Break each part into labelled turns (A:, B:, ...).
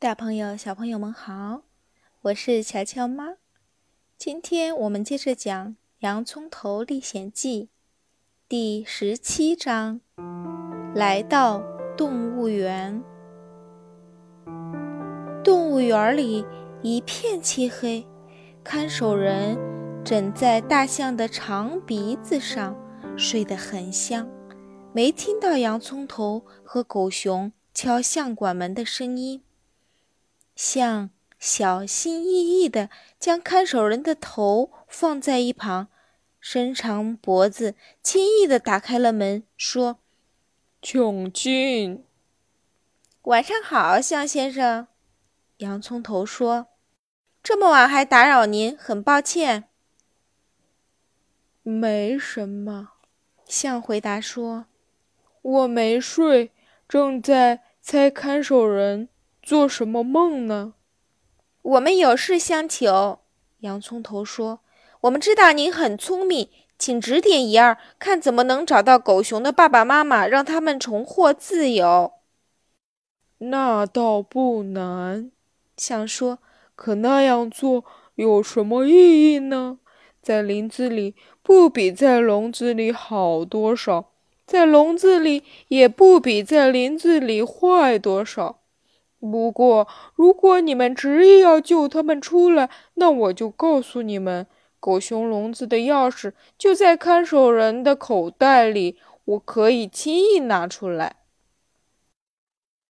A: 大朋友、小朋友们好，我是乔乔妈。今天我们接着讲《洋葱头历险记》第十七章：来到动物园。动物园里一片漆黑，看守人枕在大象的长鼻子上，睡得很香，没听到洋葱头和狗熊敲相馆门的声音。象小心翼翼地将看守人的头放在一旁，伸长脖子，轻易地打开了门，说：“
B: 请进。”
A: 晚上好，象先生。洋葱头说：“这么晚还打扰您，很抱歉。”“
B: 没什么。”
A: 象回答说，“
B: 我没睡，正在猜看守人。”做什么梦呢？
A: 我们有事相求。洋葱头说：“我们知道您很聪明，请指点一二，看怎么能找到狗熊的爸爸妈妈，让他们重获自由。”
B: 那倒不难，想说：“可那样做有什么意义呢？在林子里不比在笼子里好多少，在笼子里也不比在林子里坏多少。”不过，如果你们执意要救他们出来，那我就告诉你们，狗熊笼子的钥匙就在看守人的口袋里，我可以轻易拿出来。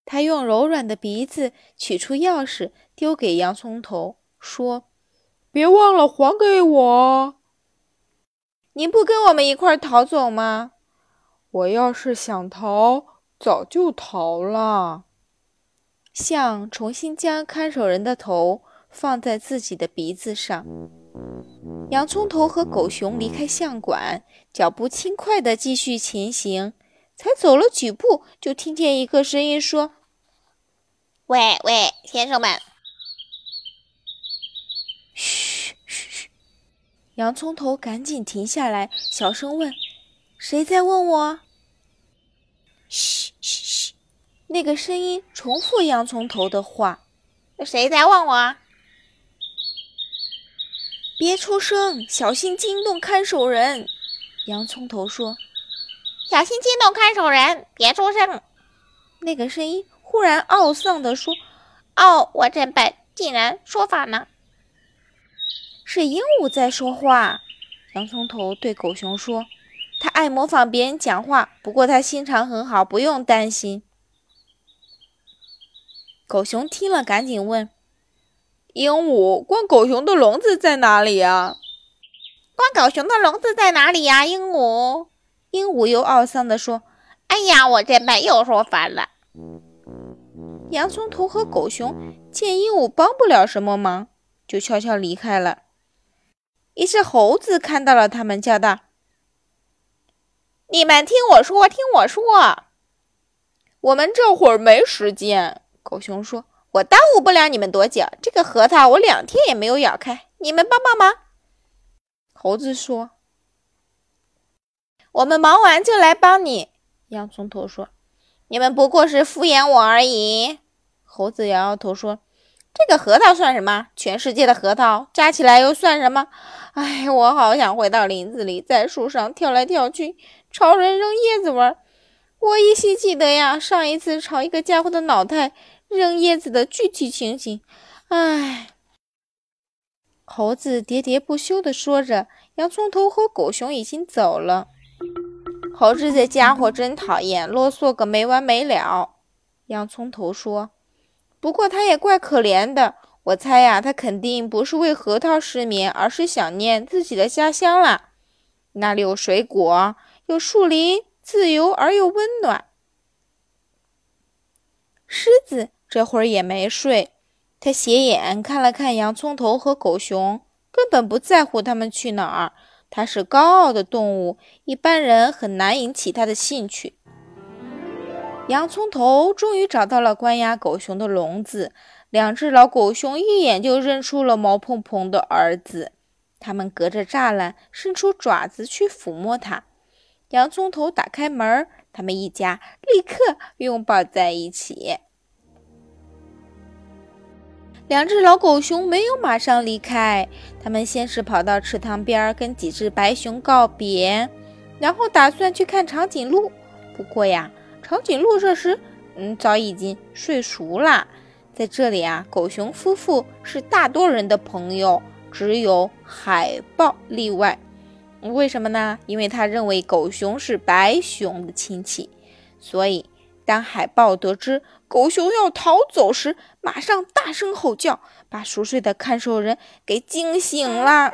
A: 他用柔软的鼻子取出钥匙，丢给洋葱头，说：“
B: 别忘了还给我。
A: 您不跟我们一块逃走吗？
B: 我要是想逃，早就逃了。”
A: 象重新将看守人的头放在自己的鼻子上。洋葱头和狗熊离开象馆，脚步轻快地继续前行。才走了几步，就听见一个声音说：“
C: 喂喂，先生们！”
A: 嘘嘘嘘！洋葱头赶紧停下来，小声问：“谁在问我？”
C: 嘘嘘嘘！
A: 那个声音重复洋葱头的话：“
C: 谁在问我？
A: 别出声，小心惊动看守人。”洋葱头说：“
C: 小心惊动看守人，别出声。”
A: 那个声音忽然懊丧地说：“
C: 哦，我真笨，竟然说反了。”
A: 是鹦鹉在说话。洋葱头对狗熊说：“他爱模仿别人讲话，不过他心肠很好，不用担心。”狗熊听了，赶紧问：“
B: 鹦鹉，关狗熊的笼子在哪里呀？”“
C: 关狗熊的笼子在哪里呀？”鹦鹉，
A: 鹦鹉又懊丧地说：“
C: 哎呀，我这笨，又说反了。”
A: 洋葱头和狗熊见鹦鹉帮不了什么忙，就悄悄离开了。一只猴子看到了他们，叫道：“
C: 你们听我说，听我说，
B: 我们这会儿没时间。”
A: 狗熊说：“
C: 我耽误不了你们多久。这个核桃我两天也没有咬开，你们帮帮忙。”
A: 猴子说：“
C: 我们忙完就来帮你。”洋葱头说：“你们不过是敷衍我而已。”
A: 猴子摇摇头说：“
C: 这个核桃算什么？全世界的核桃加起来又算什么？哎，我好想回到林子里，在树上跳来跳去，朝人扔叶子玩。我依稀记得呀，上一次朝一个家伙的脑袋。”扔叶子的具体情形，唉。
A: 猴子喋喋不休地说着，洋葱头和狗熊已经走了。
C: 猴子这家伙真讨厌，啰嗦个没完没了。
A: 洋葱头说：“不过他也怪可怜的，我猜呀，他肯定不是为核桃失眠，而是想念自己的家乡啦。那里有水果，有树林，自由而又温暖。”狮子。这会儿也没睡，他斜眼看了看洋葱头和狗熊，根本不在乎他们去哪儿。它是高傲的动物，一般人很难引起它的兴趣。洋葱头终于找到了关押狗熊的笼子，两只老狗熊一眼就认出了毛蓬蓬的儿子，他们隔着栅栏伸出爪子去抚摸它。洋葱头打开门，他们一家立刻拥抱在一起。两只老狗熊没有马上离开，他们先是跑到池塘边跟几只白熊告别，然后打算去看长颈鹿。不过呀，长颈鹿这时嗯早已经睡熟了。在这里啊，狗熊夫妇是大多人的朋友，只有海豹例外。为什么呢？因为他认为狗熊是白熊的亲戚，所以。当海豹得知狗熊要逃走时，马上大声吼叫，把熟睡的看守人给惊醒了。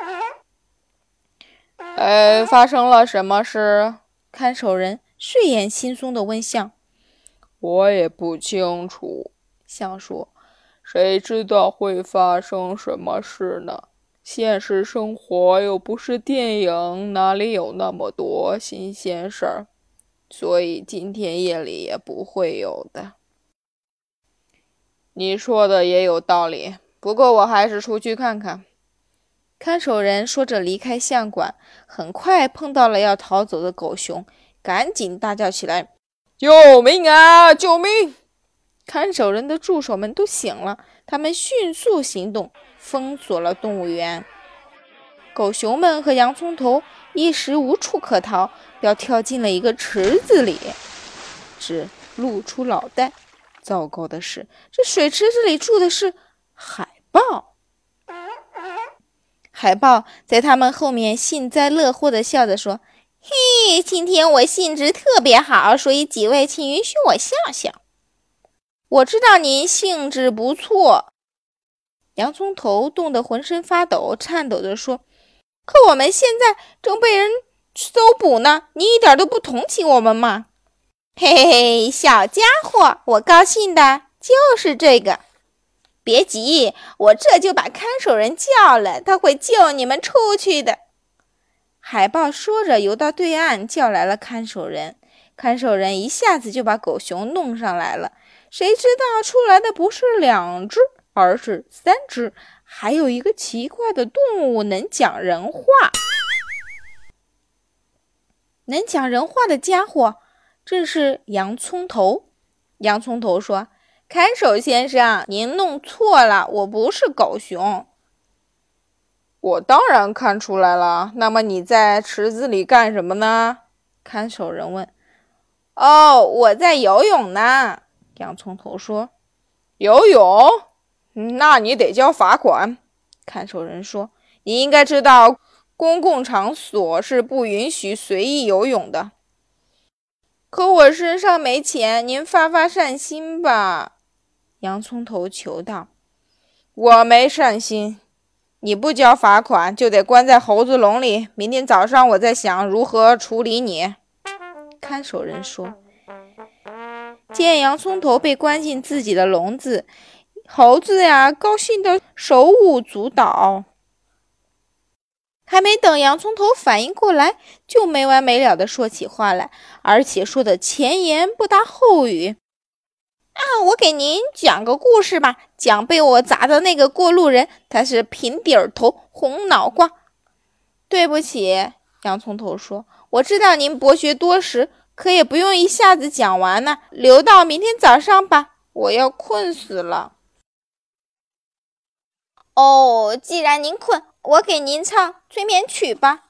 B: 哎，发生了什么事？
A: 看守人睡眼惺忪地问象：“
B: 我也不清楚。”
A: 象说：“
B: 谁知道会发生什么事呢？现实生活又不是电影，哪里有那么多新鲜事儿？”所以今天夜里也不会有的。你说的也有道理，不过我还是出去看看。
A: 看守人说着离开相馆，很快碰到了要逃走的狗熊，赶紧大叫起来：“
B: 救命啊！救命！”
A: 看守人的助手们都醒了，他们迅速行动，封锁了动物园。狗熊们和洋葱头一时无处可逃。要跳进了一个池子里，只露出脑袋。糟糕的是，这水池子里住的是海豹。海豹在他们后面幸灾乐祸地笑着说：“嘿，今天我兴致特别好，所以几位请允许我笑笑。我知道您兴致不错。”洋葱头冻得浑身发抖，颤抖着说：“可我们现在正被人……”搜捕呢？你一点都不同情我们吗？嘿嘿嘿，小家伙，我高兴的就是这个。别急，我这就把看守人叫来，他会救你们出去的。海豹说着，游到对岸，叫来了看守人。看守人一下子就把狗熊弄上来了。谁知道出来的不是两只，而是三只，还有一个奇怪的动物能讲人话。能讲人话的家伙正是洋葱头。洋葱头说：“看守先生，您弄错了，我不是狗熊。”
B: 我当然看出来了。那么你在池子里干什么呢？
A: 看守人问。“哦，我在游泳呢。”洋葱头说。
B: “游泳？那你得交罚款。”
A: 看守人说。“你应该知道。”公共场所是不允许随意游泳的。可我身上没钱，您发发善心吧。”洋葱头求道。“我没善心，你不交罚款就得关在猴子笼里。明天早上我再想如何处理你。”看守人说。见洋葱头被关进自己的笼子，猴子呀，高兴的手舞足蹈。还没等洋葱头反应过来，就没完没了的说起话来，而且说的前言不搭后语。啊，我给您讲个故事吧，讲被我砸的那个过路人，他是平底儿头、红脑瓜。对不起，洋葱头说，我知道您博学多识，可也不用一下子讲完呢，留到明天早上吧，我要困死了。哦，既然您困。我给您唱催眠曲吧，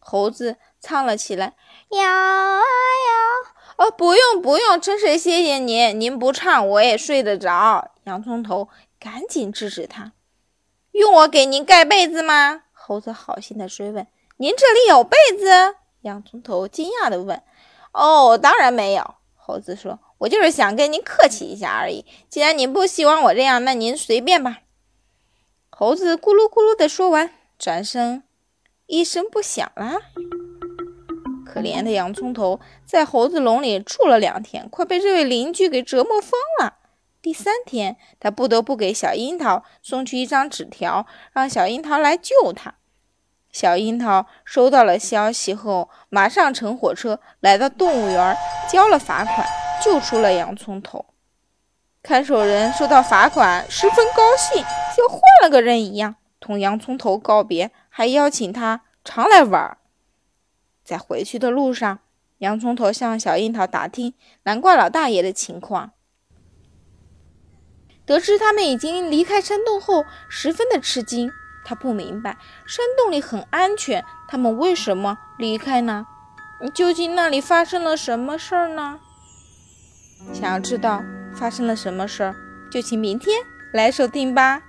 A: 猴子唱了起来。摇啊摇，哦，不用不用，真是谢谢您，您不唱我也睡得着。洋葱头赶紧制止他。用我给您盖被子吗？猴子好心的追问。您这里有被子？洋葱头惊讶的问。哦，当然没有。猴子说，我就是想跟您客气一下而已。既然您不希望我这样，那您随便吧。猴子咕噜咕噜的说完，转身一声不响了。可怜的洋葱头在猴子笼里住了两天，快被这位邻居给折磨疯了。第三天，他不得不给小樱桃送去一张纸条，让小樱桃来救他。小樱桃收到了消息后，马上乘火车来到动物园，交了罚款，救出了洋葱头。看守人收到罚款，十分高兴，像换了个人一样，同洋葱头告别，还邀请他常来玩。在回去的路上，洋葱头向小樱桃打听南瓜老大爷的情况。得知他们已经离开山洞后，十分的吃惊。他不明白山洞里很安全，他们为什么离开呢？究竟那里发生了什么事儿呢？想要知道发生了什么事儿，就请明天来收听吧。